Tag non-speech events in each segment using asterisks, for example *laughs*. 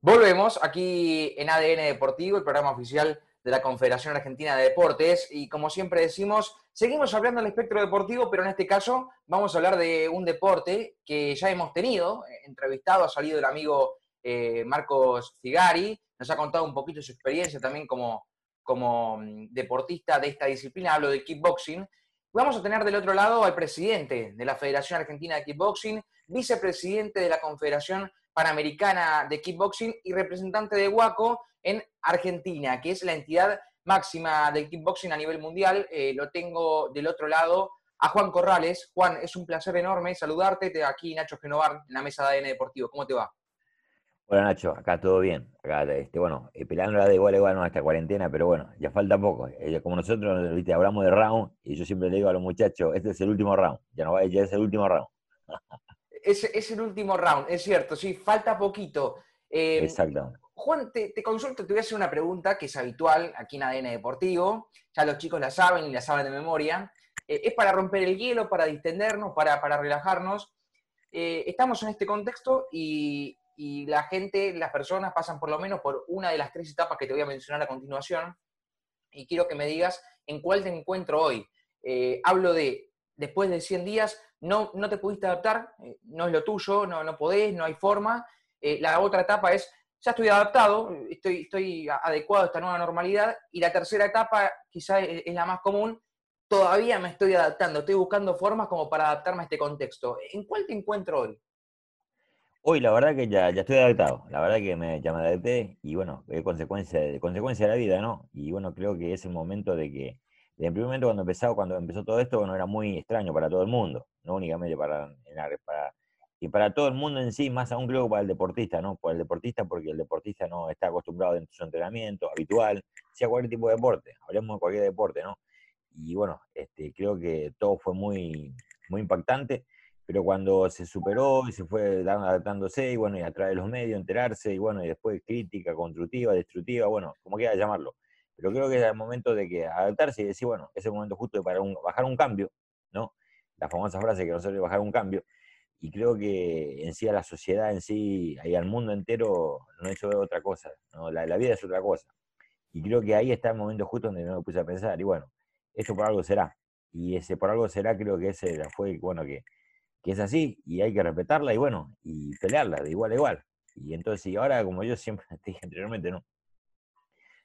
Volvemos aquí en ADN Deportivo, el programa oficial de la Confederación Argentina de Deportes. Y como siempre decimos, seguimos hablando del espectro deportivo, pero en este caso vamos a hablar de un deporte que ya hemos tenido. Entrevistado, ha salido el amigo eh, Marcos Figari, nos ha contado un poquito su experiencia también como, como mm, deportista de esta disciplina, hablo de kickboxing. Vamos a tener del otro lado al presidente de la Federación Argentina de Kickboxing, vicepresidente de la Confederación Panamericana de Kickboxing y representante de WACO en Argentina, que es la entidad máxima del kickboxing a nivel mundial. Eh, lo tengo del otro lado a Juan Corrales. Juan, es un placer enorme saludarte. Aquí Nacho Genovar en la mesa de ADN Deportivo. ¿Cómo te va? Hola Nacho, acá todo bien. Acá, este, bueno, eh, pelándola de igual a igual no, esta cuarentena, pero bueno, ya falta poco. Eh, como nosotros hablamos de round, y yo siempre le digo a los muchachos, este es el último round, ya no va, ya es el último round. *laughs* es, el último round, es cierto, sí, falta poquito. Eh, Exacto. Juan, te, consulto, te voy a hacer una pregunta que es habitual aquí en ADN Deportivo, ya los chicos la saben y la saben de memoria. Eh, es para romper el hielo, para distendernos, para, para relajarnos. Eh, estamos en este contexto y, y la gente, las personas pasan por lo menos por una de las tres etapas que te voy a mencionar a continuación. Y quiero que me digas en cuál te encuentro hoy. hablo de, después de 100 días, no, no te pudiste adaptar, eh, no es lo tuyo, no, no podés, no hay forma. Eh, la otra etapa es, ya estoy adaptado, estoy, estoy adecuado a esta nueva normalidad. Y la tercera etapa, quizá es, la más común, todavía me estoy adaptando, estoy buscando formas como para adaptarme a este contexto. ¿En cuál te encuentro hoy? Hoy la verdad que ya, ya estoy adaptado, la verdad que me, ya me adapté y bueno, es consecuencia, consecuencia de la vida, ¿no? Y bueno, creo que es el momento de que, en primer momento cuando empezó, cuando empezó todo esto, bueno, era muy extraño para todo el mundo no únicamente para, para, y para todo el mundo en sí, más aún creo que para el deportista, ¿no? Para el deportista, porque el deportista no está acostumbrado en su entrenamiento habitual, sea cualquier tipo de deporte, hablemos de cualquier deporte, ¿no? Y bueno, este, creo que todo fue muy, muy impactante, pero cuando se superó y se fue adaptándose, y bueno, y a través de los medios enterarse, y bueno, y después crítica constructiva, destructiva, bueno, como quiera llamarlo. Pero creo que es el momento de que adaptarse y decir, bueno, es el momento justo para bajar un cambio, ¿no? la famosa frase que no debe bajar un cambio, y creo que en sí a la sociedad en sí, y al mundo entero, no es otra cosa, ¿no? la, vida es otra cosa. Y creo que ahí está el momento justo donde me puse a pensar, y bueno, esto por algo será. Y ese por algo será, creo que ese fue, bueno, que, que es así, y hay que respetarla, y bueno, y pelearla de igual a igual. Y entonces, y ahora, como yo siempre *laughs* te dije anteriormente, ¿no?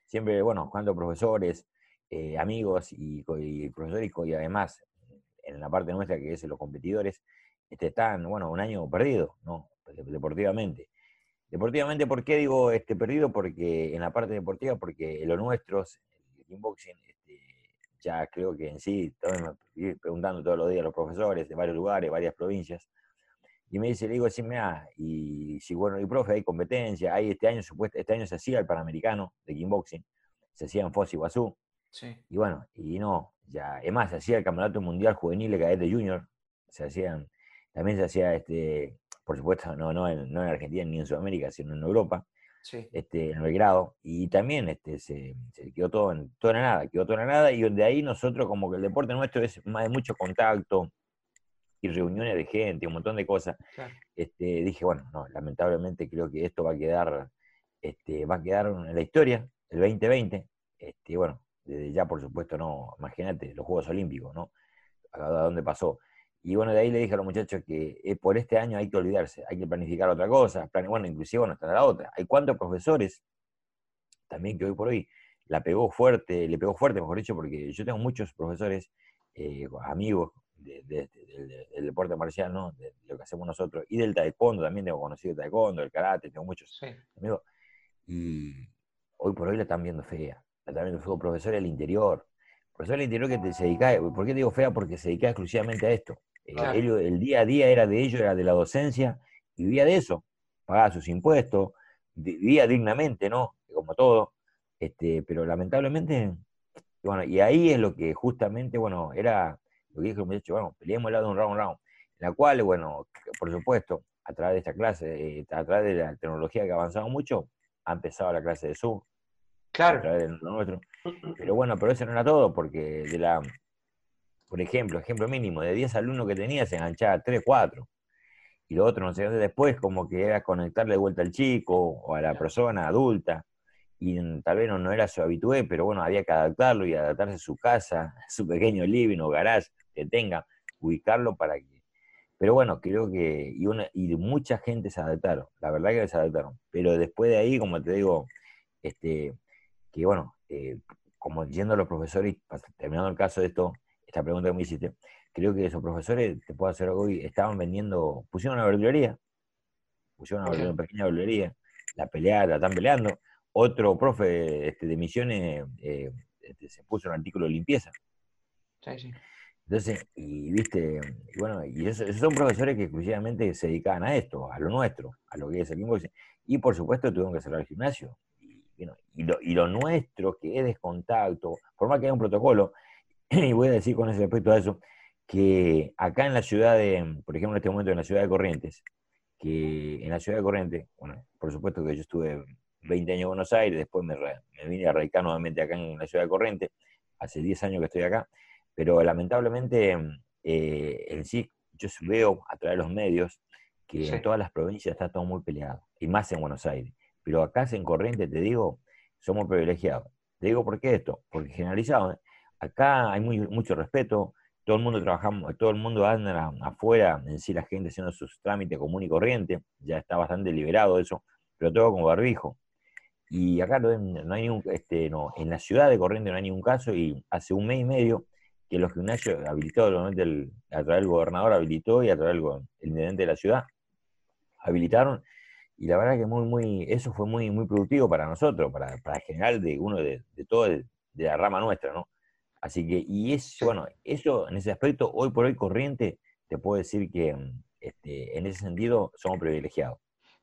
Siempre, bueno, cuando profesores, eh, amigos y, y profesores y además en la parte nuestra, que es los competidores, este, están, bueno, un año perdido, ¿no? Deportivamente. Deportivamente, ¿por qué digo este perdido? Porque en la parte deportiva, porque lo nuestro, el kickboxing, este, ya creo que en sí, me preguntando todos los días a los profesores de varios lugares, varias provincias, y me dice, le digo, sí, mira, y si bueno, y profe, hay competencia, hay este año, supuesto, este año se hacía el Panamericano de kickboxing, se hacía en Foz y Guazú, y bueno, y no, ya, es más, se hacía el Campeonato Mundial Juvenil de Cadete Junior, se hacían, también se hacía, este, por supuesto, no, no, en, no en Argentina ni en Sudamérica, sino en Europa, este, en Belgrado, y también este, se, quedó todo en, toda nada, quedó todo en nada, y de ahí nosotros, como que el deporte nuestro es más de mucho contacto, y reuniones de gente, un montón de cosas. Este, dije, bueno, no, lamentablemente creo que esto va a quedar, este, va a quedar en la historia, el 2020. Este, bueno, desde ya por supuesto no, imagínate, los Juegos Olímpicos, ¿no? A dónde pasó. Y bueno, de ahí le dije a los muchachos que eh, por este año hay que olvidarse, hay que planificar otra cosa, bueno, inclusive, bueno, está la otra. Hay cuántos profesores también que hoy por hoy la pegó fuerte, le pegó fuerte, mejor dicho, porque yo tengo muchos profesores, eh, amigos del deporte marcial, ¿no? De, lo que hacemos nosotros, y del taekwondo, también tengo conocido el taekwondo, el karate, tengo muchos amigos, y hoy por hoy la están viendo fea también fue profesor del interior. Profesor del interior que se dedicaba, ¿por qué digo fea? Porque se dedicaba exclusivamente a esto. Eh, el día a día era de ellos, era de la docencia, y vivía de eso. Pagaba sus impuestos, vivía dignamente, ¿no? Como todo. Este, pero lamentablemente, bueno, y ahí es lo que justamente, bueno, era lo que dijo el muchacho, bueno, peleemos el lado de un round round. En la cual, bueno, por supuesto, a través de esta clase, eh, a través de la tecnología que ha avanzado mucho, ha empezado la clase de Zoom, Claro. nuestro. Pero bueno, pero eso no era todo, porque de la, por ejemplo, ejemplo mínimo, de 10 alumnos que tenía se enganchaba 3, 4. y lo otro, no sé, después como que era conectarle de vuelta al chico o a la persona adulta, y tal vez no, no era su habitué, pero bueno, había que adaptarlo y adaptarse a su casa, *laughs* su pequeño living o garage que tenga, ubicarlo para que... Pero bueno, creo que, y, una, y mucha gente se adaptaron, la verdad que se adaptaron, pero después de ahí, como te digo, este, que bueno, eh, como yendo a los profesores, terminando el caso de esto, esta pregunta que me hiciste, creo que esos profesores, te puedo hacer hoy, estaban vendiendo, pusieron una verdulería, pusieron una, pequeña verdulería, la pelea, la están peleando. Otro profe este, de misiones eh, este, se puso un artículo de limpieza. Sí, sí. Entonces, y viste, y bueno, y esos, son profesores que exclusivamente se dedicaban a esto, a lo nuestro, a lo que es el inboxing. Y por supuesto tuvieron que cerrar el gimnasio. Y, lo, y, lo, nuestro, que es descontacto, por más que haya un protocolo, *clears throat* y voy a decir con ese respecto a eso, que acá en la ciudad de, por ejemplo, en este momento en la ciudad de Corrientes, que en la ciudad de Corrientes, bueno, por supuesto que yo estuve 20 años en Buenos Aires, después me, vine a radicar nuevamente acá en la ciudad de Corrientes, hace 10 años que estoy acá, pero lamentablemente eh, en sí yo veo a través de los medios que en todas las provincias está todo muy peleado, y más en Buenos Aires. Pero acá en Corrientes, te digo, somos privilegiados. Te digo por qué esto, porque generalizado, ¿eh? acá hay muy, mucho respeto, todo el mundo trabajamos, todo el mundo anda afuera, en sí la gente haciendo sus trámites común y corriente, ya está bastante liberado eso, pero todo con barbijo. Y acá no, hay ningún, este, no, en la ciudad de Corriente no hay ningún caso y hace un mes y medio que los gimnasios habilitados, el, a través del gobernador habilitó y a través del intendente de la ciudad habilitaron y la verdad que muy, muy, eso fue muy, muy productivo para nosotros, para, para el general de uno de, de todo, de la rama nuestra, ¿no? Así que, y es, bueno, eso en ese aspecto, hoy por hoy corriente, te puedo decir que este, en ese sentido somos privilegiados.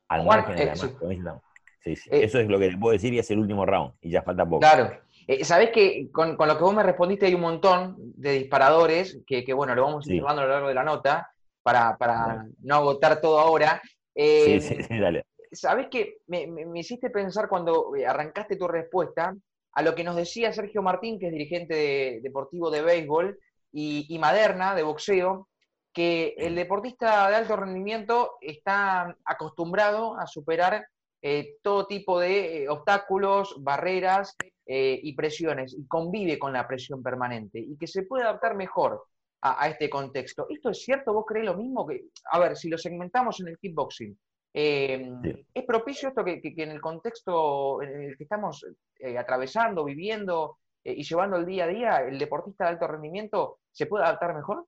Al margen de la eh, sí. Sí, eh, eso es lo que te puedo decir y es el último round, y ya falta poco. Claro. Eh, Sabés que con, lo que vos me respondiste hay un montón de disparadores que, bueno, lo vamos a ir a lo largo de la nota para, no agotar todo ahora. sí, sí, sí, dale. Sabés que me, me, hiciste pensar cuando arrancaste tu respuesta a lo que nos decía Sergio Martín, que es dirigente deportivo de béisbol, y, Maderna, de boxeo, que el deportista de alto rendimiento está acostumbrado a superar eh, todo tipo de eh, obstáculos, barreras eh, y presiones, y convive con la presión permanente, y que se puede adaptar mejor a, a, este contexto. ¿Esto es cierto? ¿Vos creés lo mismo? que A ver, si lo segmentamos en el kickboxing, Em, ¿Es propicio esto que, en el contexto en el que estamos eh, atravesando, viviendo eh, y llevando el día a día, el deportista de alto rendimiento se puede adaptar mejor?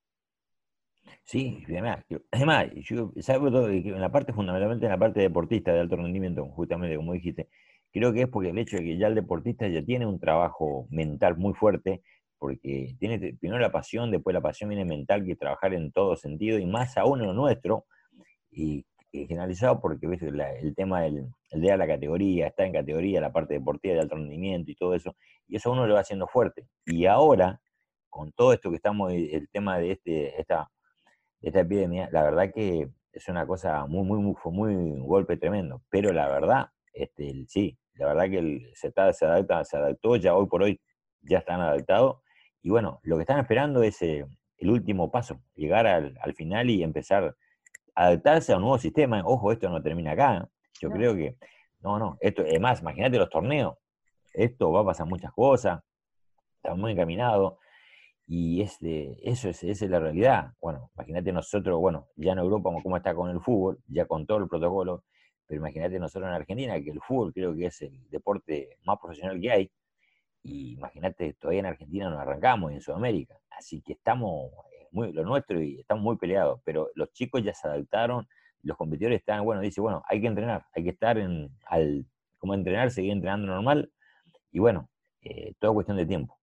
Sí, además, además yo salgo en la parte, fundamentalmente en la parte deportista de alto rendimiento, justamente como dijiste, creo que es porque el hecho de que ya el deportista ya tiene un trabajo mental muy fuerte, porque tiene primero la pasión, después la pasión viene mental, que es trabajar en todo sentido, y más aún en lo nuestro, y generalizado porque ¿ves? el tema del el de la categoría, está en categoría, la parte deportiva de alto rendimiento y todo eso, y eso uno lo va haciendo fuerte. Y ahora, con todo esto que estamos, eh, el tema de este, esta, esta epidemia, la verdad que es una cosa muy, muy, muy, fue muy un golpe tremendo. Pero la verdad, este, sí, la verdad que el, se, está, se, adapta, se adaptó, ya hoy por hoy ya están adaptados. Y bueno, lo que están esperando es eh, el último paso, llegar al, al final y empezar adaptarse a un nuevo sistema. Ojo, esto no termina acá. Yo creo que, no, no, esto, es más, imagínate los torneos. Esto va a pasar muchas cosas, está muy encaminado. Y este, eso es, esa es la realidad. Bueno, imagínate nosotros, bueno, ya en Europa, cómo está con el fútbol, ya con todo el protocolo, pero imagínate nosotros en Argentina, que el fútbol creo que es el deporte más profesional que hay. Y imagínate, todavía en Argentina nos arrancamos y en Sudamérica. Así que estamos muy, lo nuestro y estamos muy peleados, pero los chicos ya se adaptaron, los competidores están, bueno, dice, bueno, hay que entrenar, hay que estar en, al, como entrenar, seguir entrenando normal, y bueno, eh, todo cuestión de tiempo.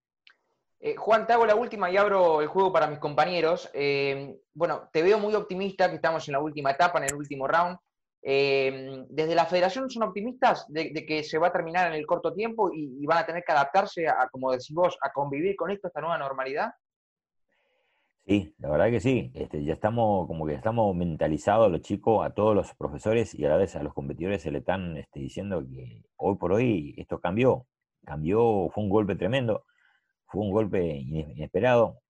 Eh, Juan, te hago la última y abro el juego para mis compañeros. Eh, bueno, te veo muy optimista que estamos en la última etapa, en el último round. Desde la federación son optimistas de, que se va a terminar en el corto tiempo y, van a tener que adaptarse a, como decís vos, a convivir con esto, esta nueva normalidad. Sí, la verdad que sí. Este, ya estamos, como que estamos mentalizados los chicos, a todos los profesores y a la vez a los competidores se le están este, diciendo que hoy por hoy esto cambió. Cambió, fue un golpe tremendo, fue un golpe inesperado,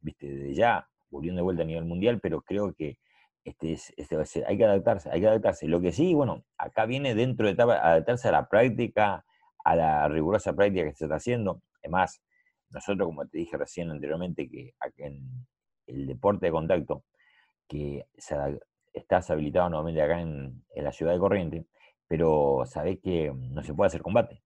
viste, desde ya, volviendo de vuelta a nivel mundial, pero creo que este, este, hay que adaptarse, hay que adaptarse. Lo que sí, bueno, acá viene dentro de etapa, adaptarse a la práctica, a la rigurosa práctica que se está haciendo. Además, nosotros, como te dije recién anteriormente, que en el deporte de contacto, que estás habilitado nuevamente acá en, la ciudad de Corriente, pero sabés que no se puede hacer combate.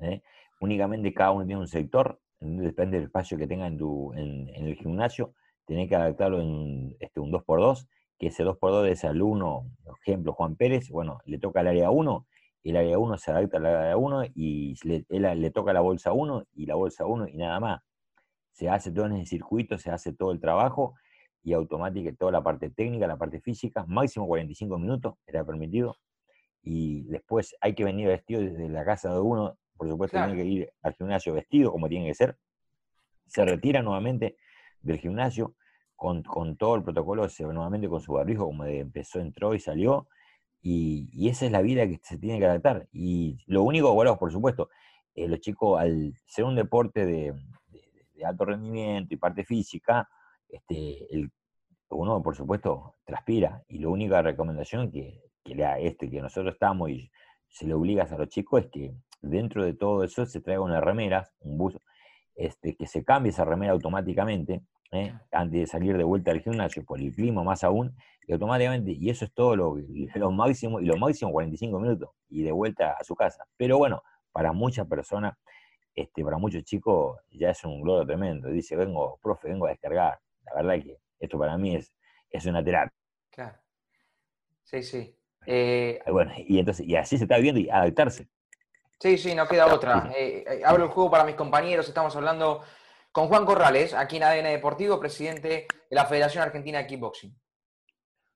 ¿eh? Únicamente cada uno tiene un sector, depende del espacio que tenga en, tu, en, el gimnasio, tenés que adaptarlo en este, un 2x2, que ese 2x2 de ese alumno, por ejemplo, Juan Pérez, bueno, le toca al área 1, el área 1 se adapta al área 1 y le, le toca la bolsa 1 y la bolsa 1 y nada más. Se hace todo en el circuito, se hace todo el trabajo y automáticamente toda la parte técnica, la parte física, máximo 45 minutos era permitido. Y después hay que venir vestido desde la casa de uno, por supuesto tiene que ir al gimnasio vestido como tiene que ser. Se retira nuevamente del gimnasio con, todo el protocolo, nuevamente con su barbijo, como empezó, entró y salió. Y, esa es la vida que se tiene que adaptar. Y lo único, bueno, por supuesto, eh, los chicos, al ser un deporte de, alto rendimiento y parte física, este, el, uno, por supuesto, transpira. Y la única recomendación que, que lea este, que nosotros estamos y se le obligas a los chicos es que dentro de todo eso se traiga una remera, un bus, este, que se cambie esa remera automáticamente, ¿eh? antes de salir de vuelta al gimnasio, por el clima más aún, y automáticamente, y eso es todo lo, *laughs* lo máximo, y lo máximo 45 minutos, y de vuelta a su casa. Pero bueno, para muchas personas, este, para muchos chicos, ya es un logro tremendo. Dice, vengo, profe, vengo a descargar. La verdad que esto para mí es, es una terapia. Claro. Sí, sí. *laughs* Eh, bueno, y entonces, y así se está viviendo y adaptarse. Sí, sí, no queda otra. Eh, eh, hablo el juego para mis compañeros, estamos hablando con Juan Corrales, aquí en ADN Deportivo, presidente de la Federación Argentina de Kickboxing.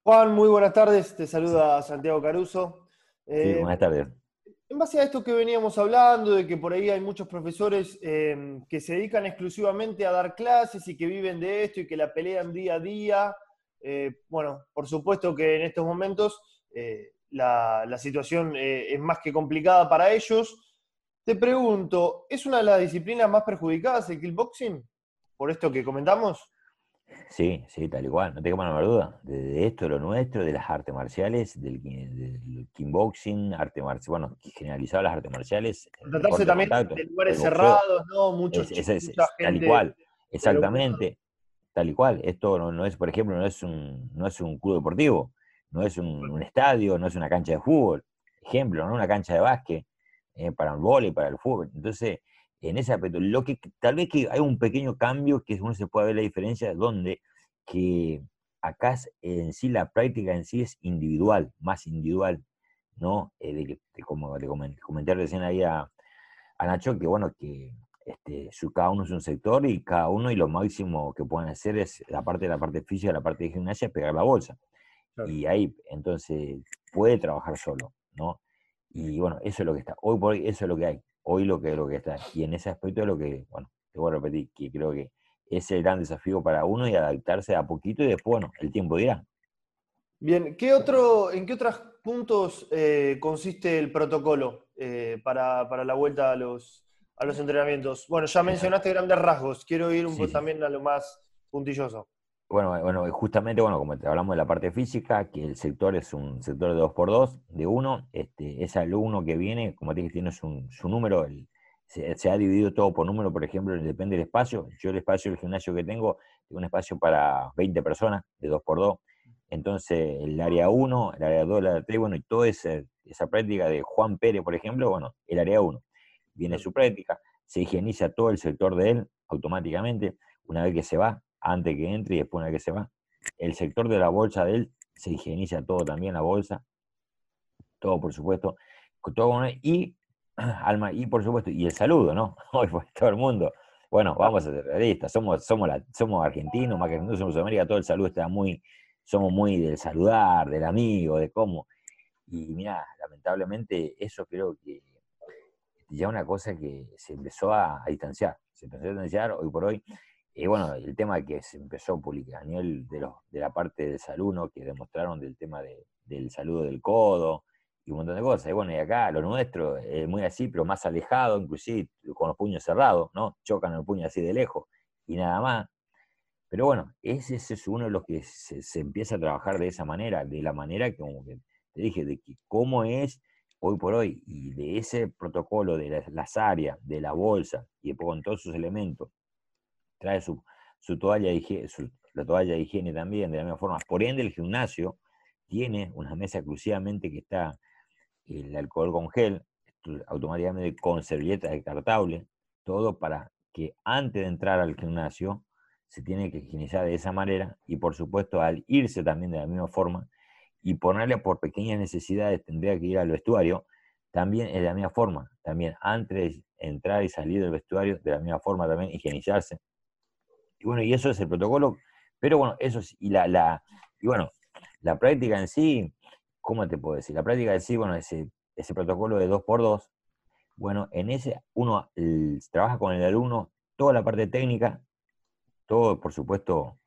Juan, muy buenas tardes, te saluda Santiago Caruso. sí, buenas tardes. En base a esto que veníamos hablando, de que por ahí hay muchos profesores que se dedican exclusivamente a dar clases y que viven de esto y que la pelean día a día, bueno, por supuesto que en estos momentos eh, la, situación eh, es más que complicada para ellos. Te pregunto, ¿es una de las disciplinas más perjudicadas el kickboxing? Por esto que comentamos. Sí, sí, tal igual, no tengo la menor duda. De, esto, lo nuestro, de las artes marciales, del, kickboxing, arte marcial, bueno, generalizado las artes marciales. Tratarse también de lugares cerrados, ¿no? Muchos, Tal y cual, exactamente, tal y cual. Esto no, no, es, por ejemplo, no es un, no es un club deportivo no es un, estadio, no es una cancha de fútbol, ejemplo, ¿no? una cancha de básquet eh, para el vóley, para el fútbol. Entonces, en ese aspecto, lo que tal vez que hay un pequeño cambio que uno se puede ver la diferencia, donde que acá en sí la práctica en sí es individual, más individual, ¿no? Eh, de, como de comentar recién ahí a, Nacho, que bueno, que este, su, cada uno es un sector y cada uno y lo máximo que pueden hacer es la parte de la parte física, la parte de gimnasia, pegar la bolsa. Y ahí, entonces, puede trabajar solo, ¿no? Y bueno, eso es lo que está. Hoy por hoy, eso es lo que hay. Hoy lo que, lo que está. Y en ese aspecto es lo que, bueno, te voy a repetir, que creo que es el gran desafío para uno y adaptarse a poquito y después, bueno, el tiempo dirá. Bien, ¿qué otro, ¿en qué otros puntos eh, consiste el protocolo eh, para, la vuelta a los, a los entrenamientos? Bueno, ya mencionaste grandes rasgos, quiero ir un poco también a lo más puntilloso. Bueno, bueno, justamente, bueno, como te hablamos de la parte física, que el sector es un sector de 2x2, de 1, este, ese alumno que viene, como te dije, tiene su, número, se, ha dividido todo por número, por ejemplo, depende del espacio. Yo el espacio del gimnasio que tengo, tengo un espacio para 20 personas, de 2x2. Entonces, el área 1, el área 2, el área 3, bueno, y toda esa, esa práctica de Juan Pérez, por ejemplo, bueno, el área 1. Viene su práctica, se higieniza todo el sector de él automáticamente. Una vez que se va, antes que entre y después una vez que se va. El sector de la bolsa de él se higieniza todo también, la bolsa, todo por supuesto, todo y, *clears throat* alma, y por supuesto, y el saludo, ¿no? *laughs* Hoy fue todo el mundo. Bueno, vamos a ser realistas, somos, somos, somos argentinos, más que argentinos, somos América, todo el saludo está muy, somos muy del saludar, del amigo, de cómo. Y mira, lamentablemente eso creo que ya una cosa que se empezó a distanciar, se empezó a distanciar hoy por hoy y bueno, el tema que se empezó a publicar de, los, de la parte del salud, que demostraron del tema del saludo del codo y un montón de cosas. Y bueno, y acá lo nuestro es muy así, pero más alejado, inclusive con los puños cerrados, ¿no? Chocan el puño así de lejos y nada más. Pero bueno, ese, es uno de los que se, empieza a trabajar de esa manera, de la manera como que te dije, de que cómo es hoy por hoy, y de ese protocolo de las, áreas, de la bolsa, y después con todos sus elementos, trae su, toalla higiene, la toalla de higiene también, de la misma forma. Por ende, el gimnasio tiene una mesa exclusivamente que está el alcohol con gel, automáticamente con servilletas descartables, todo para que antes de entrar al gimnasio se tiene que higienizar de esa manera y por supuesto al irse también de la misma forma y ponerle por pequeñas necesidades tendría que ir al vestuario, también es de la misma forma, también antes de entrar y salir del vestuario, de la misma forma también higienizarse. Y bueno, y eso es el protocolo, pero bueno, eso es, y la, la y bueno, la práctica en sí, ¿cómo te puedo decir? La práctica en sí, bueno, ese, ese protocolo de 2x2, bueno, en ese uno trabaja con el alumno toda la parte técnica, todo, por supuesto,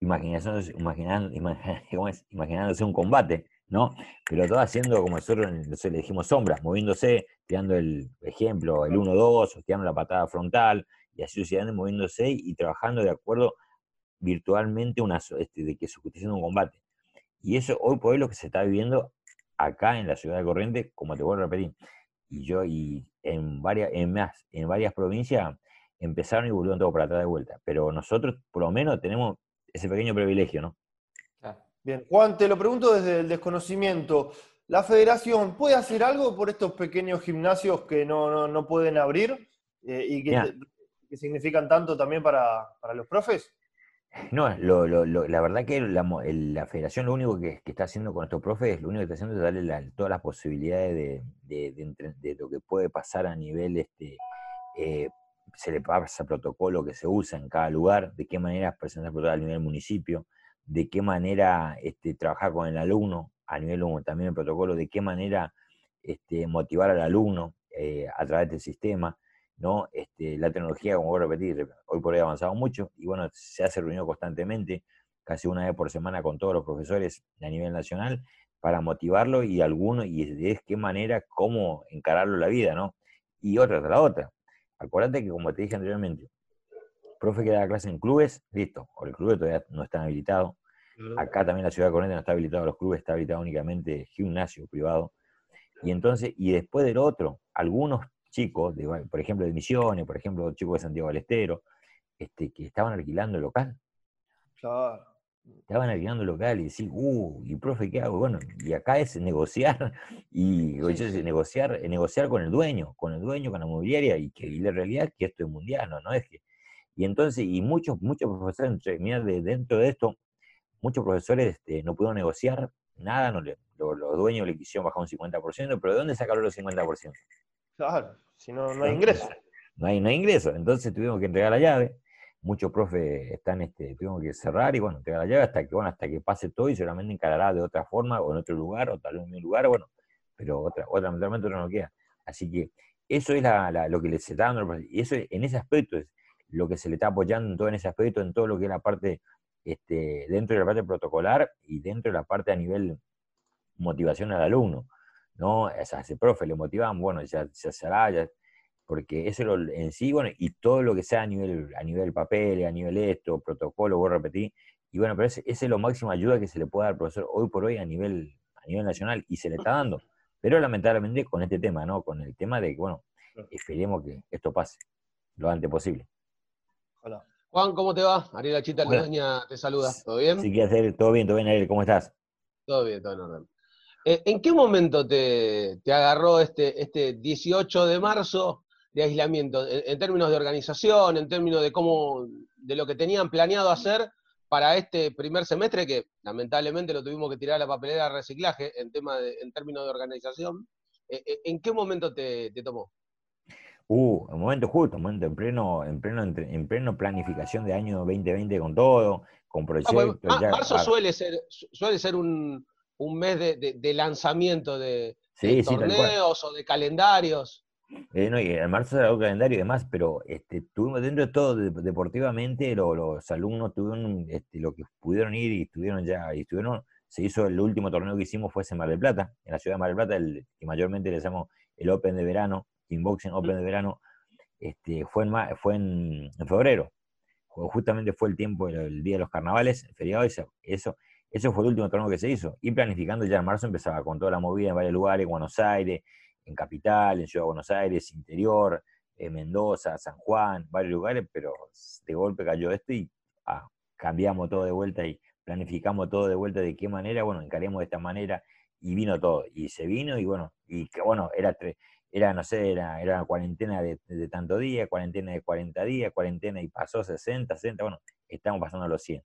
imaginándose, imaginando, *laughs* imaginándose un combate, ¿no? Pero todo haciendo como nosotros, le dijimos sombras, moviéndose, tirando el ejemplo, el 1-2, tirando la patada frontal, y así sucesivamente moviéndose y trabajando de acuerdo virtualmente una, este, de que se haciendo un combate. Y eso hoy por hoy lo que se está viviendo acá en la ciudad de Corrientes, como te vuelvo a repetir, y yo y en varias, en más, en varias provincias empezaron y volvieron todo para atrás de vuelta. Pero nosotros por lo menos tenemos ese pequeño privilegio, ¿no? Bien, Juan, te lo pregunto desde el desconocimiento. ¿La federación puede hacer algo por estos pequeños gimnasios que no, pueden abrir eh, y que, significan tanto también para, los profes? No, la verdad que la, federación lo único que, está haciendo con estos profes, lo único que está haciendo es darle todas las posibilidades de, lo que puede pasar a nivel este, eh, se le pasa protocolo que se usa en cada lugar, de qué manera presentar protocolo a nivel municipio, de qué manera este, trabajar con el alumno a nivel también el protocolo, de qué manera este, motivar al alumno eh, a través del sistema, ¿no? Este, la tecnología, como voy a repetir, hoy por hoy ha avanzado mucho y bueno, se hace reunión constantemente, casi una vez por semana con todos los profesores a nivel nacional para motivarlo y alguno, y de qué manera, cómo encararlo la vida, ¿no? Y otra tras la otra. Acuérdate que, como te dije anteriormente, profe que da clase en clubes, listo, o el club todavía no está habilitado. Acá también la ciudad de Corrientes no está habilitado los clubes, está habilitado únicamente gimnasio privado. Y entonces, y después del otro, algunos chicos, de, por ejemplo, de Misiones, por ejemplo, chicos de Santiago del Estero, este, que estaban alquilando el local. Claro. Estaban alquilando el local y decir, uh, y profe, ¿qué hago? Bueno, y acá es negociar, y negociar, negociar con el dueño, con el dueño, con la mobiliaria, y que la realidad es que esto es mundial, ¿no? es que, y entonces, y muchos, muchos profesores, mira, de, dentro de esto, muchos profesores este, no pudieron negociar nada, no le, los, dueños le quisieron bajar un 50%, pero ¿de dónde sacaron los 50%? Claro, si no, no hay ingreso. No hay, no hay ingreso, entonces tuvimos que entregar la llave, muchos profes están, este, tuvimos que cerrar y bueno, entregar la llave hasta que, bueno, hasta que pase todo y seguramente encarará de otra forma o en otro lugar o tal vez en un lugar, bueno, pero otra, otra lamentablemente otra no queda. Así que eso es lo que les está dando, y eso en ese aspecto es lo que se le está apoyando en todo en ese aspecto, en todo lo que es la parte, este, dentro de la parte protocolar y dentro de la parte a nivel motivación al alumno, ¿no? O sea, ese profe le motivan, bueno, ya se hará, ya, porque eso lo, en sí, bueno, y todo lo que sea a nivel, a nivel papel, a nivel esto, protocolo, voy a repetir, y bueno, pero ese, es lo máximo ayuda que se le puede dar al profesor hoy por hoy a nivel, a nivel nacional, y se le está dando, pero lamentablemente con este tema, ¿no? Con el tema de que, bueno, esperemos que esto pase lo antes posible. Hola. Juan, ¿cómo te va? Ariel Chita Leña te saluda. ¿Todo bien? Sí, hacer todo bien, todo bien, Ariel, ¿cómo estás? Todo bien, todo en orden. Eh, ¿En qué momento te, te, agarró este, este 18 de marzo de aislamiento, en, términos de organización, en términos de cómo, de lo que tenían planeado hacer para este primer semestre, que lamentablemente lo tuvimos que tirar a la papelera de reciclaje en, tema de, en términos de organización, eh, eh, ¿en qué momento te, tomó? Uh, un momento justo, un momento en pleno, en pleno, en pleno planificación de año 2020 con todo, con ah, proyectos. marzo suele ser, suele ser un, mes de, lanzamiento de, torneos o de calendarios. Eh, no, y en marzo era el calendario y demás, pero este, tuvimos dentro de todo deportivamente, los alumnos tuvieron este, lo que pudieron ir y estuvieron ya, y estuvieron, se hizo el último torneo que hicimos fue en Mar del Plata, en la ciudad de Mar del Plata, el, que mayormente le llamamos el Open de verano, Kickboxing Open de verano, este, fue, en, fue en, febrero. justamente fue el tiempo, el día de los carnavales, el feriado, eso, eso, eso fue el último torneo que se hizo. Y planificando ya en marzo empezaba con toda la movida en varios lugares, Buenos Aires, en Capital, en Ciudad de Buenos Aires, Interior, en Mendoza, San Juan, varios lugares, pero de golpe cayó esto y ah, cambiamos todo de vuelta y planificamos todo de vuelta de qué manera, bueno, encaremos de esta manera y vino todo. Y se vino y bueno, y que bueno, era tres era, no sé, era, era cuarentena de, tanto día, cuarentena de 40 días, cuarentena y pasó 60, 60, bueno, estamos pasando los 100.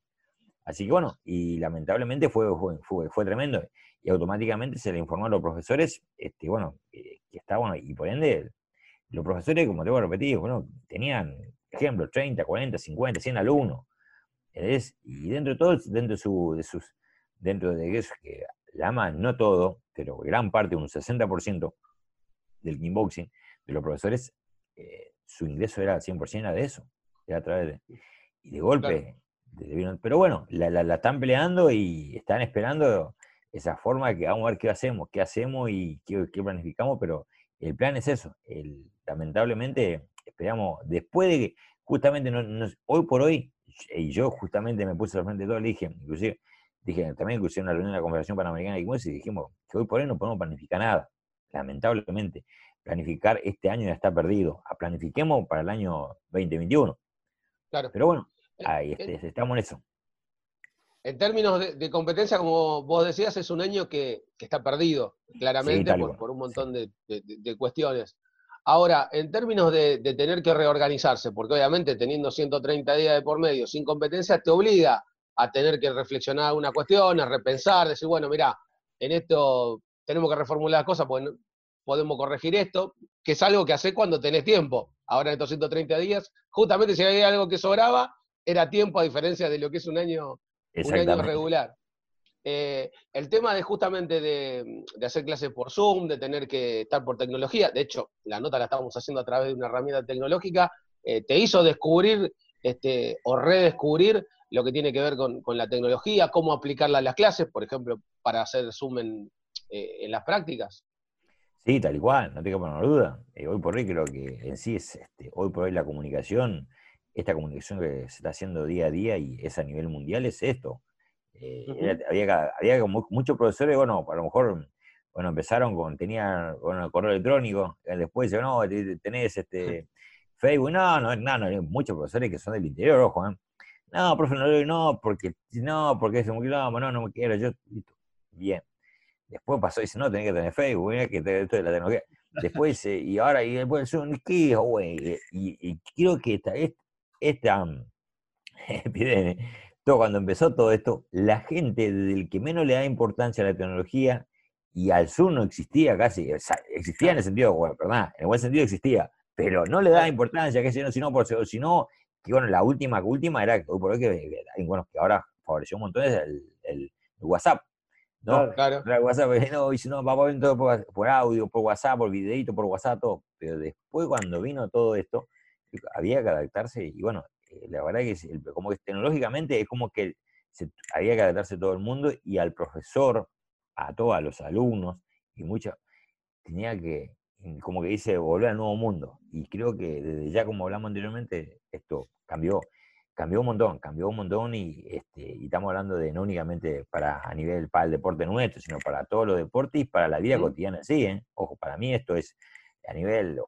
Así que bueno, y lamentablemente fue, fue, fue, tremendo. Y automáticamente se le informó a los profesores, este, bueno, que, está bueno, y por ende, los profesores, como te voy a repetir, bueno, tenían, ejemplo, 30, 40, 50, 100 alumnos. Y dentro de todo, dentro de, su, de sus, dentro de eso, que la más, no todo, pero gran parte, un 60%, del kickboxing, de los profesores, eh, su ingreso era al 100% era de eso, era a través de... Y de golpe, pero bueno, la, están peleando y están esperando esa forma que vamos a ver qué hacemos, qué hacemos y qué, planificamos, pero el plan es eso. El, lamentablemente, esperamos, después de que justamente hoy por hoy, y yo justamente me puse al frente de todo, le dije, inclusive, dije, también inclusive una reunión de la Confederación Panamericana de y dijimos que hoy por hoy no podemos planificar nada lamentablemente, planificar este año ya está perdido. A planifiquemos para el año 2021. Claro. Pero bueno, ahí este, estamos en eso. En términos de, competencia, como vos decías, es un año que, está perdido, claramente, por, un montón de, cuestiones. Ahora, en términos de, tener que reorganizarse, porque obviamente teniendo 130 días de por medio sin competencia, te obliga a tener que reflexionar una cuestión, a repensar, decir, bueno, mira, en esto tenemos que reformular las cosas, porque podemos corregir esto, que es algo que hace cuando tenés tiempo. Ahora en estos 130 días, justamente si había algo que sobraba, era tiempo a diferencia de lo que es un año, un año regular. Eh, el tema de justamente de, hacer clases por Zoom, de tener que estar por tecnología, de hecho, la nota la estábamos haciendo a través de una herramienta tecnológica, eh, te hizo descubrir este, o redescubrir lo que tiene que ver con, con, la tecnología, cómo aplicarla a las clases, por ejemplo, para hacer Zoom en, eh, en las prácticas. Sí, tal cual, no tengo por duda. Eh, hoy por hoy creo que en sí es, este, hoy por hoy la comunicación, esta comunicación que se está haciendo día a día y es a nivel mundial, es esto. Eh, había, había muchos profesores, bueno, a lo mejor, bueno, empezaron con, tenían, bueno, el correo electrónico, después no, tenés este *laughs* Facebook, no, no, no, no, muchos profesores que son del interior, ojo, No, profe, no, no, porque, no, porque es un no, no, no me quiero, yo, bien. Después pasó y dice, no, tenés que tener Facebook, que esto de la tecnología. Después, y ahora, y después, ¿qué güey? Y, y, creo que esta, esta *laughs* epidemia, todo, cuando empezó todo esto, la gente, del que menos le da importancia a la tecnología, y al sur no existía casi, existía en el sentido, bueno, perdón, en el buen sentido existía, pero no le da importancia, que si no, por sino que bueno, la última, última era, por hoy que, bueno, que ahora favoreció un montón, es el WhatsApp ¿no? Claro. WhatsApp, *laughs* no, dice, no, vamos a ver todo por, audio, por WhatsApp, por videito, por WhatsApp, todo. Pero después cuando vino todo esto, había que adaptarse y bueno, eh, la verdad que como que tecnológicamente es como que había que adaptarse todo el mundo y al profesor, a todos, a los alumnos y mucho, tenía que, como que dice, volver al nuevo mundo. Y creo que desde ya, como hablamos anteriormente, esto cambió cambió un montón, cambió un montón y, este, y estamos hablando de no únicamente para a nivel para el deporte nuestro, sino para todos los deportes y para la vida cotidiana sí, ¿eh? Ojo, para mí esto es a nivel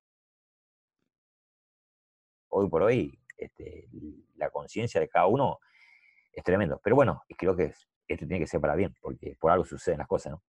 hoy por hoy, este, la conciencia de cada uno es tremendo. Pero bueno, creo que esto tiene que ser para bien, porque por algo suceden las cosas, ¿no?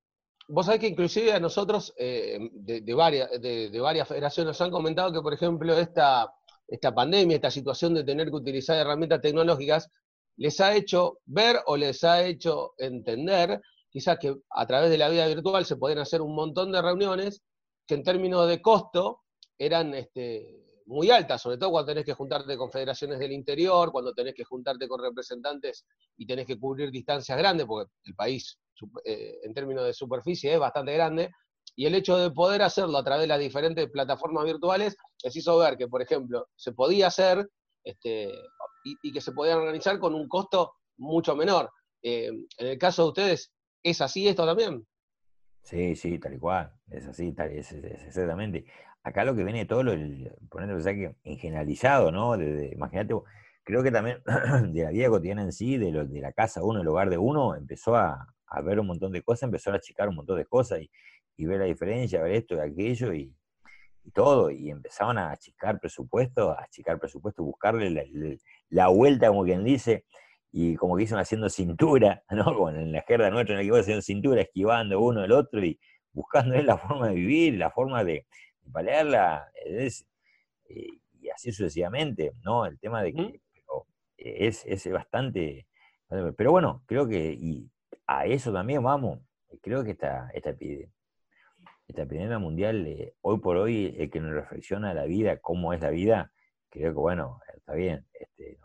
Vos sabés que inclusive a nosotros eh, de, varias, de, varias federaciones nos han comentado que, por ejemplo, esta esta pandemia, esta situación de tener que utilizar herramientas tecnológicas, les ha hecho ver o les ha hecho entender quizás que a través de la vida virtual se pueden hacer un montón de reuniones que en términos de costo eran este, muy altas, sobre todo cuando tenés que juntarte con federaciones del interior, cuando tenés que juntarte con representantes y tenés que cubrir distancias grandes, porque el país eh, en términos de superficie es bastante grande, y el hecho de poder hacerlo a través de las diferentes plataformas virtuales les hizo ver que, por ejemplo, se podía hacer este, y, que se podían organizar con un costo mucho menor. Eh, en el caso de ustedes, ¿es así esto también? Sí, sí, tal y cual, es así, tal, es, exactamente. Acá lo que viene todo, lo, ponerlo que en generalizado, ¿no? Imagínate, creo que también *clears throat* de la vida cotidiana en sí, de, lo, de la casa uno, el hogar de uno, empezó a, ver un montón de cosas, empezó a achicar un montón de cosas y, ver la diferencia, ver esto y aquello y, todo, y empezaban a achicar presupuesto, a achicar presupuesto, buscarle la, vuelta, como quien dice, y como que dicen haciendo cintura, *laughs* ¿no? Como en la jerga nuestra, en el equipo haciendo cintura, esquivando uno del otro y buscando *laughs* la forma de vivir, la forma de, palearla, es, eh, y así sucesivamente, ¿no? El tema de que es, es bastante, pero bueno, creo que y a eso también vamos, creo que esta, esta, esta epidemia mundial, eh, hoy por hoy, el que nos reflexiona la vida, cómo es la vida, creo que bueno, está bien, este,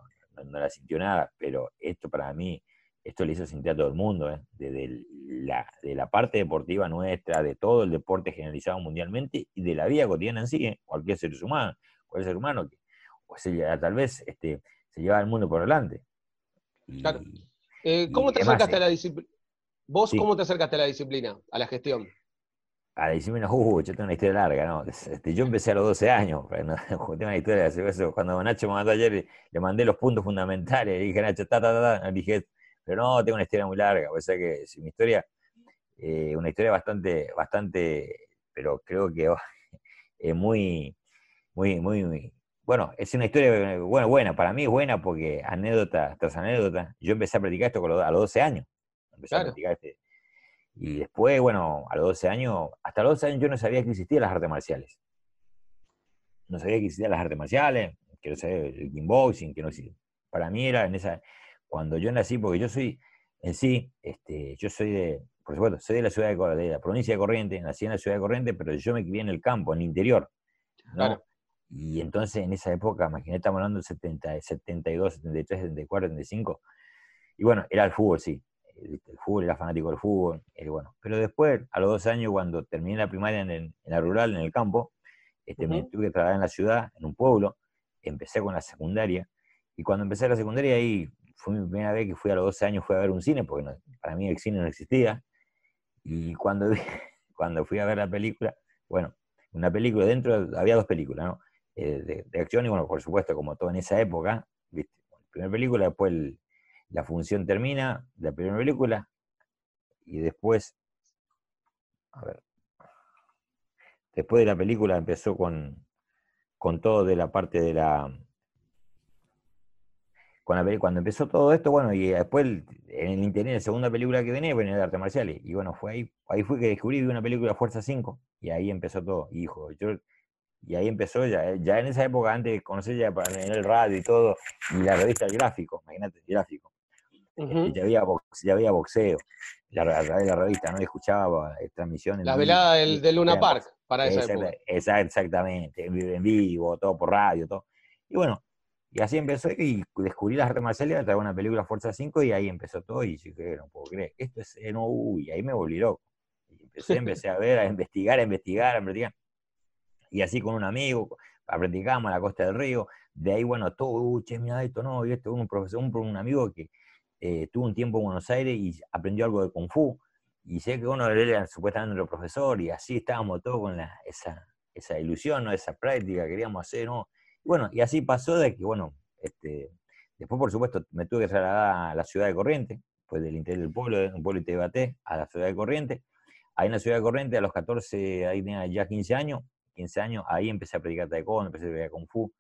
no, la sintió nada, pero esto para mí, esto le hizo sentir a todo el mundo, ¿eh? desde la, de la parte deportiva nuestra, de todo el deporte generalizado mundialmente y de la vida cotidiana en sí, ¿eh? cualquier ser humano, cualquier ser humano que o sea, tal vez este, se lleva al mundo por delante. claro. Eh, ¿Cómo te acercaste a la disciplina? ¿Vos cómo te acercaste a la disciplina, a la gestión? A la disciplina, uh, yo tengo una historia larga, ¿no? Este, yo empecé a los 12 años, no, *laughs* tengo una historia de eso. Cuando Nacho me mandó ayer, le mandé los puntos fundamentales, le dije, Nacho, ta, ta, ta, ta, dije, pero no, tengo una historia muy larga, o sea que si mi historia, eh, una historia bastante, bastante, pero creo que *laughs* es muy, muy, muy, muy, bueno, es una historia bueno, buena, para mí es buena porque anécdota tras anécdota. Yo empecé a practicar esto a los 12 años. Empecé a practicar este. Y después, bueno, a los 12 años, hasta los 12 años yo no sabía que existían las artes marciales. No sabía que existían las artes marciales, que no sabía el kickboxing, que no existía. Para mí era en esa, cuando yo nací, porque yo soy, en sí, este, yo soy de, por supuesto, soy de la ciudad de, de la provincia de Corrientes, nací en la ciudad de Corrientes, pero yo me crié en el campo, en el interior. ¿no? Y entonces en esa época, imagínate, estamos hablando del 70, 72, 73, 74, 75. Y bueno, era el fútbol, sí. El, fútbol, era fanático del fútbol. bueno. Pero después, a los dos años, cuando terminé la primaria en, la rural, en el campo, este, me tuve que trasladar en la ciudad, en un pueblo. Empecé con la secundaria. Y cuando empecé la secundaria, ahí fue mi primera vez que fui a los 12 años, fui a ver un cine, porque para mí el cine no existía. Y cuando, *laughs* cuando fui a ver la película, bueno, una película, dentro había dos películas, ¿no? Eh, de, acción, y bueno, por supuesto, como todo en esa época, ¿viste? la primera película, después la función termina, la primera película, y después, a ver, después de la película empezó con, con todo de la parte de la, cuando empezó todo esto, bueno, y después en el internet, la segunda película que venía, venía de artes marciales. Y bueno, fue ahí, ahí fue que descubrí una película Fuerza 5, y ahí empezó todo. Hijo, yo y ahí empezó ya, eh, ya en esa época, antes de conocer ya en el radio y todo, y la revista El Gráfico, imagínate, El Gráfico. Este, ya, había ya había boxeo, la, la, revista, ¿no? escuchaba transmisiones. La velada del, de Luna Park, para esa época. Exactamente, en vivo, todo por radio, todo. Y bueno, y así empezó, y descubrí las artes marciales, traía una película Fuerza 5, y ahí empezó todo, y dije, no puedo creer, esto es, no, uy, ahí me volví loco. Y empecé, *laughs* empecé a ver, a investigar, a investigar, a investigar y así con un amigo, practicábamos a la costa del río, de ahí, bueno, todo, uh, che, mira esto, no, y esto, un profesor, un, un amigo que eh, tuvo un tiempo en Buenos Aires y aprendió algo de Kung Fu, y sé que uno era supuestamente nuestro profesor, y así estábamos todos con esa, esa ilusión, ¿no? esa práctica que queríamos hacer, ¿no? Bueno, y así pasó de que, bueno, este, después por supuesto me tuve que trasladar a la ciudad de Corrientes, pues del interior del pueblo, un pueblo y te a la ciudad de Corrientes, ahí en la ciudad de Corrientes a los 14, ahí tenía ya 15 años, 15 años, ahí empecé a practicar taekwondo, empecé a practicar kung fu.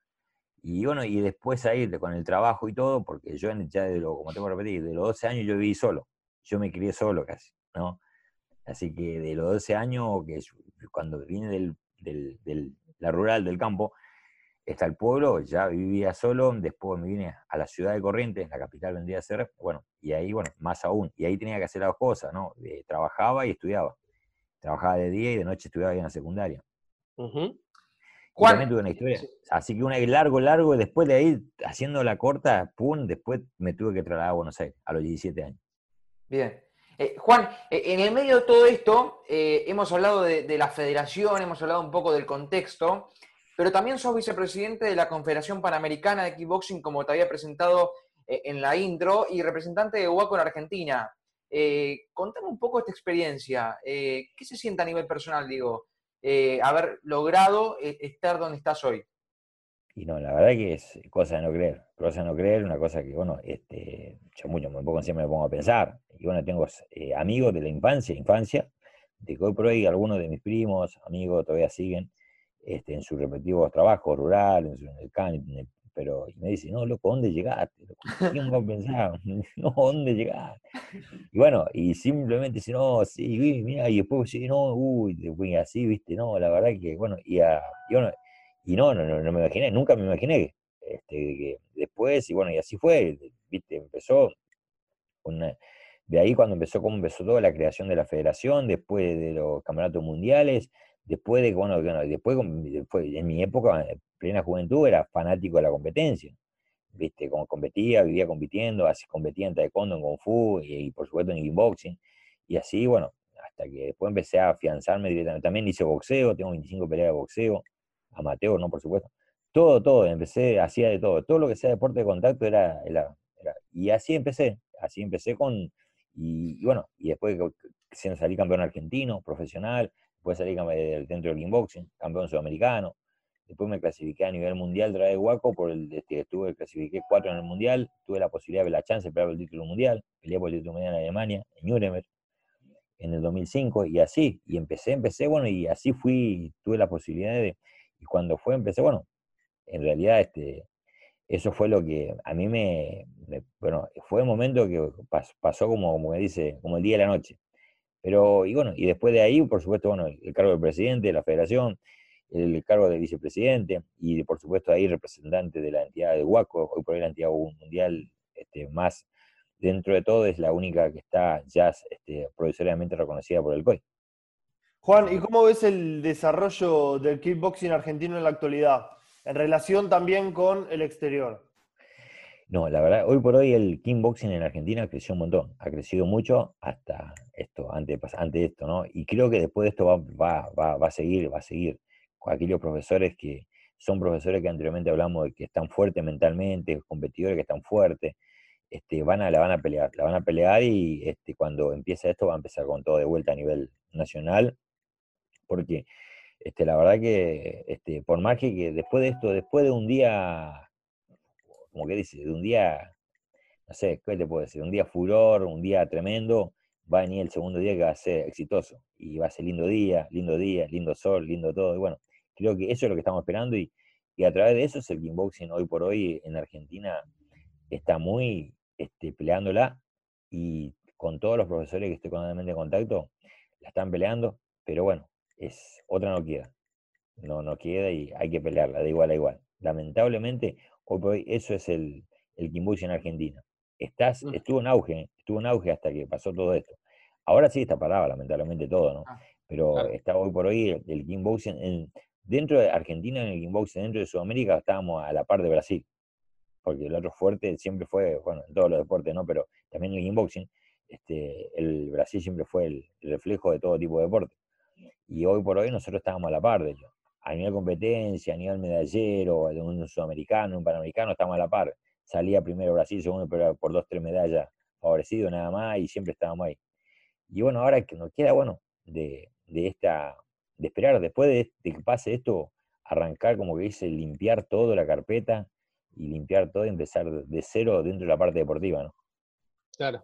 Y bueno, y después ahí con el trabajo y todo, porque yo ya de lo, como tengo que repetir, de los 12 años yo viví solo. Yo me crié solo casi, ¿no? Así que de los 12 años, que cuando vine del, del, la rural, del campo, está el pueblo, ya vivía solo, después me vine a la ciudad de Corrientes, la capital vendría a ser, bueno, y ahí, bueno, más aún, y ahí tenía que hacer las cosas, ¿no? trabajaba y estudiaba. Trabajaba de día y de noche estudiaba en la secundaria. Juan, tuve una historia. Así que una largo, largo, y después de ahí, haciendo la corta, pum, después me tuve que trasladar a Buenos Aires, a los 17 años. Bien. Eh, Juan, eh, en el medio de todo esto, eh, hemos hablado de, la federación, hemos hablado un poco del contexto, pero también sos vicepresidente de la Confederación Panamericana de Kickboxing, como te había presentado en la intro, y representante de UACO en Argentina. contame un poco esta experiencia. ¿Qué se siente a nivel personal, digo? Eh, haber logrado eh, estar donde estás hoy? y no, la verdad que es cosa de no creer, cosa de no creer, una cosa que, bueno, este, yo mucho, me pongo, siempre me pongo a pensar. Y bueno, tengo eh, amigos de la infancia, infancia, de que hoy por hoy algunos de mis primos, amigos, todavía siguen este, en sus respectivos trabajos rurales, en, el campo, pero y me dice, no, loco, ¿dónde llegaste? ¿Quién pensar? *laughs* No, ¿dónde llegaste? Y bueno, y simplemente dice, no, sí, mira, y después, sí, no, uy, después así, viste, no, la verdad que, bueno, y, a, y bueno, y no, no, no, me imaginé, nunca me imaginé este, que después, y bueno, y así fue, viste, empezó de ahí cuando empezó, cómo empezó toda la creación de la federación, después de los campeonatos mundiales, después de, bueno, después, después en mi época, en plena juventud, era fanático de la competencia, viste, como competía, vivía compitiendo, así competía en taekwondo, en kung fu, y, por supuesto en kickboxing, y así, bueno, hasta que después empecé a afianzarme directamente, también hice boxeo, tengo 25 peleas de boxeo, amateur, ¿no? Por supuesto. Todo, todo, empecé, hacía de todo. Todo lo que sea deporte de contacto era, era, y así empecé, así empecé con, y, bueno, y después salí campeón argentino, profesional, después salí dentro del kickboxing, campeón sudamericano, después me clasifiqué a nivel mundial de Huaco, por el, este, estuve, clasifiqué cuatro en el mundial, tuve la posibilidad, de la chance de pelear el título mundial, peleé por el título mundial en Alemania, en Nuremberg, en el 2005, y así, y empecé, empecé, bueno, y así fui, tuve la posibilidad de, y cuando fue, empecé, bueno, en realidad este, eso fue lo que a mí me, bueno, fue el momento que pasó, como, como dice, como el día de la noche. Pero, y bueno, y después de ahí, por supuesto, bueno, el cargo de presidente de la federación, el cargo de vicepresidente y por supuesto ahí representante de la entidad de Huaco, hoy por hoy la entidad mundial este, más dentro de todo es la única que está ya este, provisoriamente reconocida por el COI. Juan, ¿y cómo ves el desarrollo del kickboxing argentino en la actualidad, en relación también con el exterior? No, la verdad, hoy por hoy el kickboxing en Argentina creció un montón, ha crecido mucho hasta esto, antes, de esto, ¿no? Y creo que después de esto va, va, va, a seguir, va a seguir. Aquellos profesores que son profesores que anteriormente hablamos de que están fuertes mentalmente, competidores que están fuertes, este, van a, la van a pelear, la van a pelear y este, cuando empiece esto va a empezar con todo de vuelta a nivel nacional porque este, la verdad que, este, por más que, después de esto, después de un día, como que dice, de un día, no sé, ¿qué te puedo decir? Un día furor, un día tremendo, va a venir el segundo día que va a ser exitoso, y va a ser lindo día, lindo día, lindo sol, lindo todo, y bueno, creo que eso es lo que estamos esperando, y, a través de eso es el kickboxing hoy por hoy en Argentina está muy este, peleándola, y con todos los profesores que estoy constantemente en contacto, la están peleando, pero bueno, es, otra no queda. No, no queda y hay que pelearla de igual a igual. Lamentablemente, hoy por hoy eso es el, el en Argentina. Estás, mm. estuvo en auge, estuvo en auge hasta que pasó todo esto. Ahora sí está parado, lamentablemente todo, ¿no? Ah, Pero está hoy por hoy el, el en, dentro de Argentina, en el kickboxing, dentro de Sudamérica, estábamos a la par de Brasil. Porque el otro fuerte siempre fue, bueno, en todos los deportes, ¿no? Pero también en el kickboxing, este, el Brasil siempre fue el reflejo de todo tipo de deporte. Y hoy por hoy nosotros estábamos a la par de ellos. A nivel competencia, a nivel medallero, de un sudamericano, un panamericano, estamos a la par. Salía primero Brasil, segundo, pero por dos, tres medallas favorecido nada más y siempre estábamos ahí. Y bueno, ahora que nos queda, bueno, de, de esta, de esperar después de, de, que pase esto, arrancar, como que dice, limpiar todo la carpeta y limpiar todo y empezar de cero dentro de la parte deportiva, ¿no? Claro.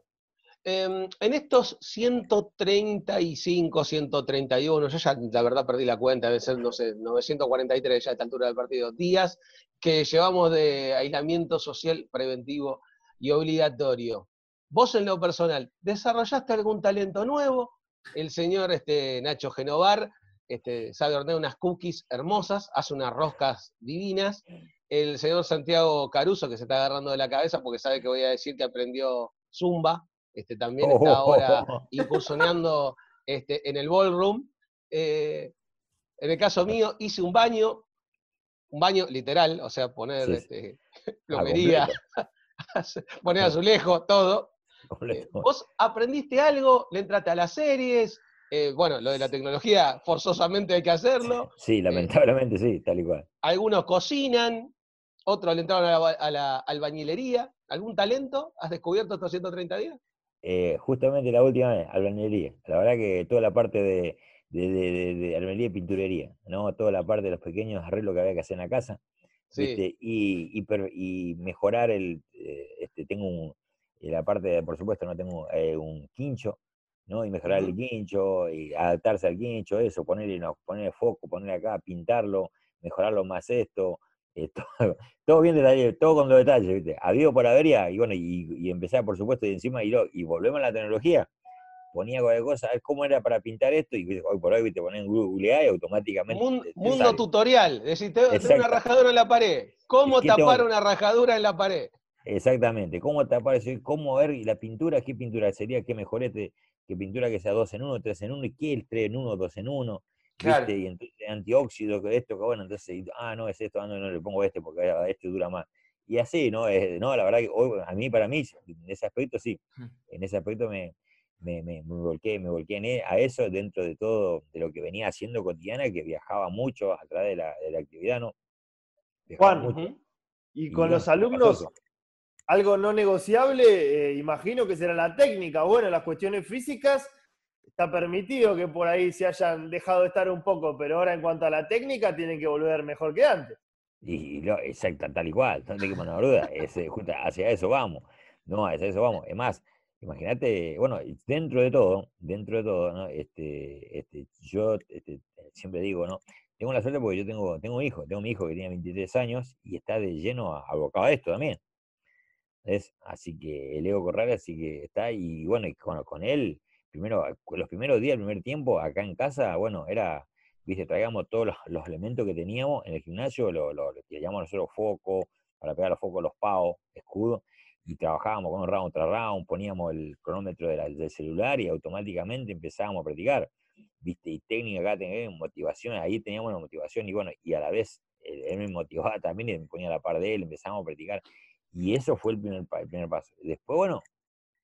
Em, en estos 135, 131, yo ya la verdad perdí la cuenta, debe ser, no sé, 943 ya a esta altura del partido, días que llevamos de aislamiento social preventivo y obligatorio. Vos en lo personal, ¿desarrollaste algún talento nuevo? El señor este, Nacho Genovar este, sabe hornear unas cookies hermosas, hace unas roscas divinas. El señor Santiago Caruso, que se está agarrando de la cabeza porque sabe que voy a decir que aprendió Zumba, este, también está ahora incursionando este, en el ballroom. Eh, en el caso mío, hice un baño, un baño literal, o sea, poner este, *laughs* plomería, *laughs* poner azulejo, todo. Eh, ¿Vos aprendiste algo? ¿Le entraste a las series? Eh, bueno, lo de la tecnología, forzosamente hay que hacerlo. Sí, lamentablemente sí, tal y cual. Algunos cocinan, otros le entraron a la, a la albañilería. ¿Algún talento has descubierto estos 130 días? Eh, justamente la última vez, albañilería. La verdad que toda la parte de, de, de, y pinturería, ¿no? Toda la parte de los pequeños arreglos que había que hacer en la casa. ¿viste? Y, y, y, mejorar el, eh, este, tengo un, la parte, de, por supuesto, no tengo eh, un quincho, ¿no? Y mejorar el quincho, y adaptarse al quincho, eso, ponerle, no, ponerle foco, ponerle acá, pintarlo, mejorarlo más esto, eh, *laughs* todo, bien detalle, todo con los detalles, ¿viste? Habido por avería, y bueno, y, empezar, por supuesto, y encima, y, y volvemos a la tecnología, ponía cualquier cosa, a ver cómo era para pintar esto, y hoy por hoy te ponen en Google y automáticamente. Mundo, tutorial, es decir, tengo una rajadura en la pared. ¿Cómo tapar una rajadura en la pared? Exactamente, cómo tapar eso, cómo ver la pintura, qué pintura sería, qué mejorete, qué pintura que sea 2 en 1, 3 en 1, y qué el 3 en 1, 2 en 1. Claro. Y entonces antióxido, esto, que bueno, entonces, ah, no es esto, ah, no, no le pongo este porque este dura más. Y así, ¿no? no, la verdad que hoy, a mí, para mí, en ese aspecto sí, en ese aspecto me, me, me, me, volqué, me volqué e, a eso dentro de todo, de lo que venía haciendo cotidiana, que viajaba mucho a través de la, de la actividad, ¿no? Juan, y con los alumnos, algo no negociable, eh, imagino que será la técnica. Bueno, las cuestiones físicas, está permitido que por ahí se hayan dejado de estar un poco, pero ahora en cuanto a la técnica, tienen que volver mejor que antes. Y, exacto, tal y cual, que duda, hacia eso vamos, no, hacia eso vamos. Es más, imagínate, bueno, dentro de todo, dentro de todo, ¿no? este, este, yo este, siempre digo, ¿no? Tengo la suerte porque yo tengo, tengo un hijo, tengo mi hijo que tiene 23 años y está de lleno abocado a esto también. Así que el Ego Corral, así que está, y bueno, y con, con él, primero, los primeros días, el primer tiempo, acá en casa, bueno, era, viste, traíamos todos los, elementos que teníamos en el gimnasio, lo, lo, llamamos nosotros foco, para pegar los focos, los pavos, escudo, y trabajábamos con un round tras round, poníamos el cronómetro del celular y automáticamente empezábamos a practicar, viste, y técnica acá teníamos motivación, ahí teníamos la motivación, y bueno, y a la vez él me motivaba *laughs* también y me ponía a la par de él, empezamos a practicar, y eso fue el primer, primer paso. Después, bueno,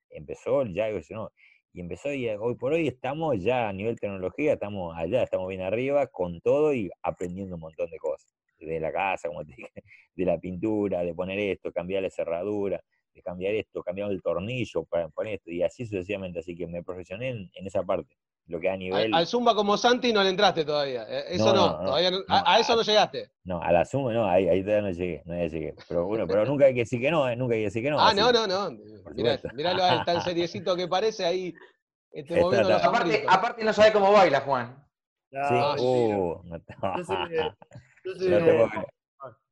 empezó ya, no, y empezó, y hoy por hoy estamos ya a nivel tecnología, estamos allá, estamos bien arriba con todo y aprendiendo un montón de cosas. De la casa, como te *laughs* dije, de la pintura, de poner esto, cambiar la cerradura, de cambiar esto, cambiar el tornillo para poner esto, y así sucesivamente. Así que me profesioné en esa parte lo que a nivel... Al, Zumba como Santi no le entraste todavía, eh, eso no, todavía a, eso no llegaste. No, a la Zumba no, ahí, ahí todavía no llegué, no llegué. Pero bueno, pero nunca hay que decir que no, eh, nunca hay que decir que no. Ah, no, no, no, Mirá, miralo a él tan seriecito que parece ahí, este moviendo los aparte, aparte no sabe cómo baila, Juan. Sí, ah, uh, no, *laughs*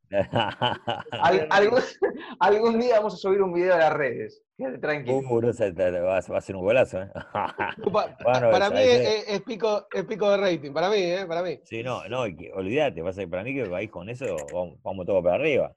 *laughs* algún, día vamos a subir un video a las redes. Tranquilo. Uh, va, a ser un golazo. ¿eh? *laughs* para mí es, pico, es pico de rating, para mí, ¿eh? Para mí. Sí, no, no, olvídate, para mí que vais con eso, vamos, vamos todos para arriba.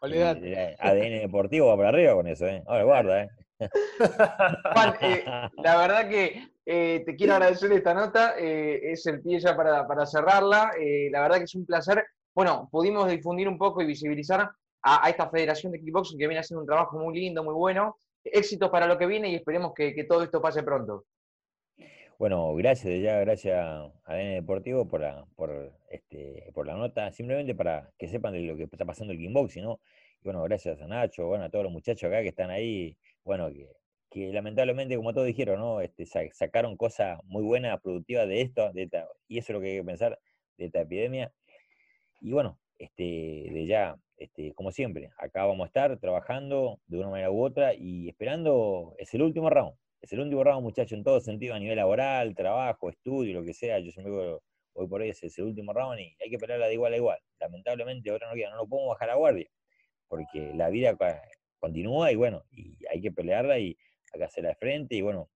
Olvídate. ADN deportivo va para arriba con eso, ¿eh? Ahora guarda, ¿eh? *laughs* Juan, eh, la verdad que eh, te quiero agradecer esta nota, eh, es el pie ya para, para cerrarla. la verdad que es un placer bueno, pudimos difundir un poco y visibilizar a, esta federación de kickboxing que viene haciendo un trabajo muy lindo, muy bueno. Éxitos para lo que viene y esperemos que, todo esto pase pronto. Bueno, gracias ya, gracias a DN Deportivo por la, por, este, por la nota, simplemente para que sepan de lo que está pasando el kickboxing, ¿no? Y bueno, gracias a Nacho, bueno, a todos los muchachos acá que están ahí, bueno, que, lamentablemente, como todos dijeron, ¿no? Este, sacaron cosas muy buenas, productivas de esto, de y eso es lo que hay que pensar de esta epidemia. Y bueno, este, de ya, este, como siempre, acá vamos a estar trabajando de una manera u otra y esperando, es el último round, es el último round, muchachos, en todo sentido, a nivel laboral, trabajo, estudio, lo que sea, yo siempre digo, hoy por hoy es el último round y hay que pelearla de igual a igual. Lamentablemente ahora no queda, no lo podemos bajar a guardia, porque la vida continúa y bueno, y hay que pelearla y hay que hacerla de frente y bueno,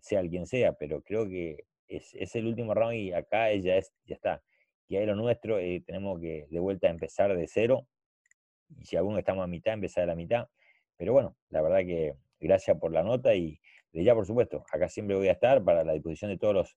sea quien sea, pero creo que es, es el último round y acá ella es, ya está que hay lo nuestro, eh, tenemos que de vuelta empezar de cero, y si alguno estamos a mitad, empezar a la mitad. Pero bueno, la verdad que gracias por la nota y de ya, por supuesto, acá siempre voy a estar para la disposición de todos los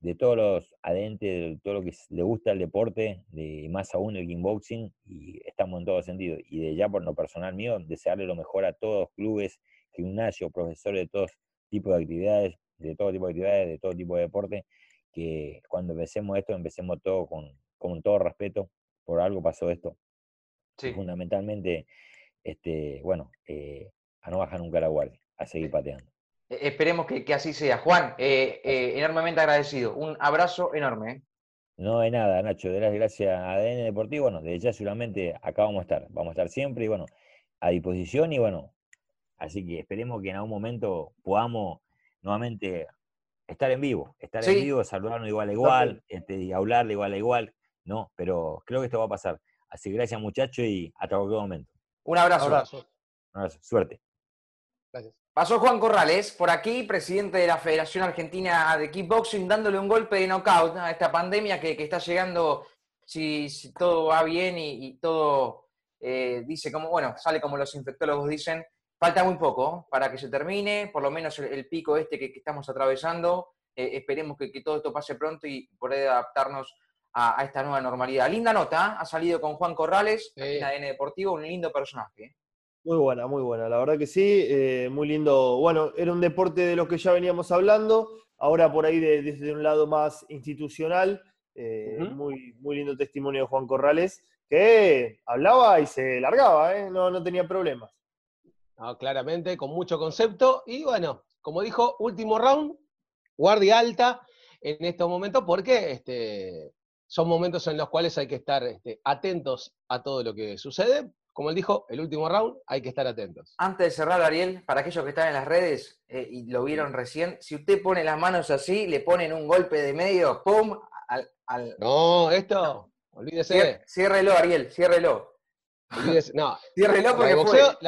de todos los adentes, de todo lo que le gusta el deporte, de más aún el kickboxing, y estamos en todo sentido. Y de ya por lo personal mío, desearle lo mejor a todos clubes, gimnasios, profesores de todos tipos de actividades, de todo tipo de actividades, de todo tipo de deporte, que cuando empecemos esto, empecemos todo con, con todo respeto, por algo pasó esto. fundamentalmente, este, bueno, eh, a no bajar nunca la guardia, a seguir pateando. E, esperemos que, así sea. Juan, eh, eh, enormemente agradecido. Un abrazo enorme. No hay nada, Nacho, de las gracias a ADN Deportivo, bueno, desde ya seguramente acá vamos a estar, vamos a estar siempre y bueno, a disposición y bueno, así que esperemos que en algún momento podamos nuevamente estar en vivo, estar en vivo, saludarnos igual a igual, este, y hablarle igual a igual, no, pero creo que esto va a pasar. Así que gracias muchachos y hasta cualquier momento. Un abrazo. Un abrazo. Un abrazo. Suerte. Gracias. Pasó Juan Corrales por aquí, presidente de la Federación Argentina de Kickboxing, dándole un golpe de knockout a esta pandemia que, está llegando, si, todo va bien y, todo eh, dice como, bueno, sale como los infectólogos dicen, falta muy poco para que se termine, por lo menos el, pico este que, estamos atravesando, eh, esperemos que, todo esto pase pronto y poder adaptarnos a, esta nueva normalidad. Linda nota, ha salido con Juan Corrales, en ADN Deportivo, un lindo personaje. Muy buena, muy buena, la verdad que sí, eh, muy lindo. Bueno, era un deporte de lo que ya veníamos hablando, ahora por ahí desde un lado más institucional, eh, muy, muy lindo testimonio de Juan Corrales, que hablaba y se largaba, ¿eh? no, no tenía problemas. Claramente, con mucho concepto, y bueno, como dijo, último round, guardia alta en estos momentos, porque este, son momentos en los cuales hay que estar este, atentos a todo lo que sucede, como él dijo, el último round hay que estar atentos. Antes de cerrar, Ariel, para aquellos que están en las redes eh, y lo vieron recién, si usted pone las manos así, le ponen un golpe de medio, ¡pum! Al, No, esto, olvídese. Ciérrelo, Ariel, ciérrelo. Olvídese, no. Ciérrelo porque la de, boxeo,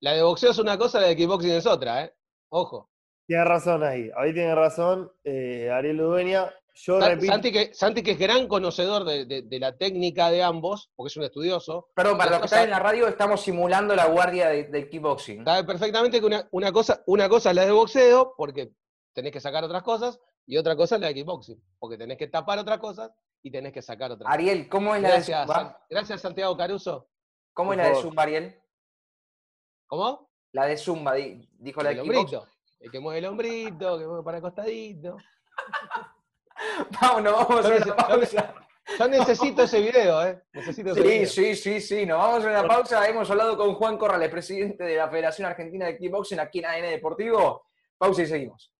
la, de boxeo es una cosa, la de kickboxing es otra, ¿eh? Ojo. Tiene razón ahí, ahí tiene razón eh, Ariel Udueña. Santi, que, Santi, que, es gran conocedor de, la técnica de ambos, porque es un estudioso. Perdón, para los que están en la radio, estamos simulando la guardia del kickboxing. Sabe perfectamente que una, cosa, una cosa es la de boxeo, porque tenés que sacar otras cosas, y otra cosa es la de kickboxing, porque tenés que tapar otras cosas y tenés que sacar otras Ariel, ¿cómo es la de Zumba? Gracias, Santiago Caruso. ¿Cómo es la de Zumba, Ariel? ¿Cómo? La de Zumba, dijo la de kickboxing. El que mueve el hombrito, que mueve para el costadito. *laughs* Vámonos, vamos a una pausa. Yo necesito ese video, ¿eh? Necesito ese sí, sí, sí, sí. Nos vamos a una pausa. Hemos hablado con Juan Corrales, presidente de la Federación Argentina de Kickboxing aquí en AN Deportivo. Pausa y seguimos.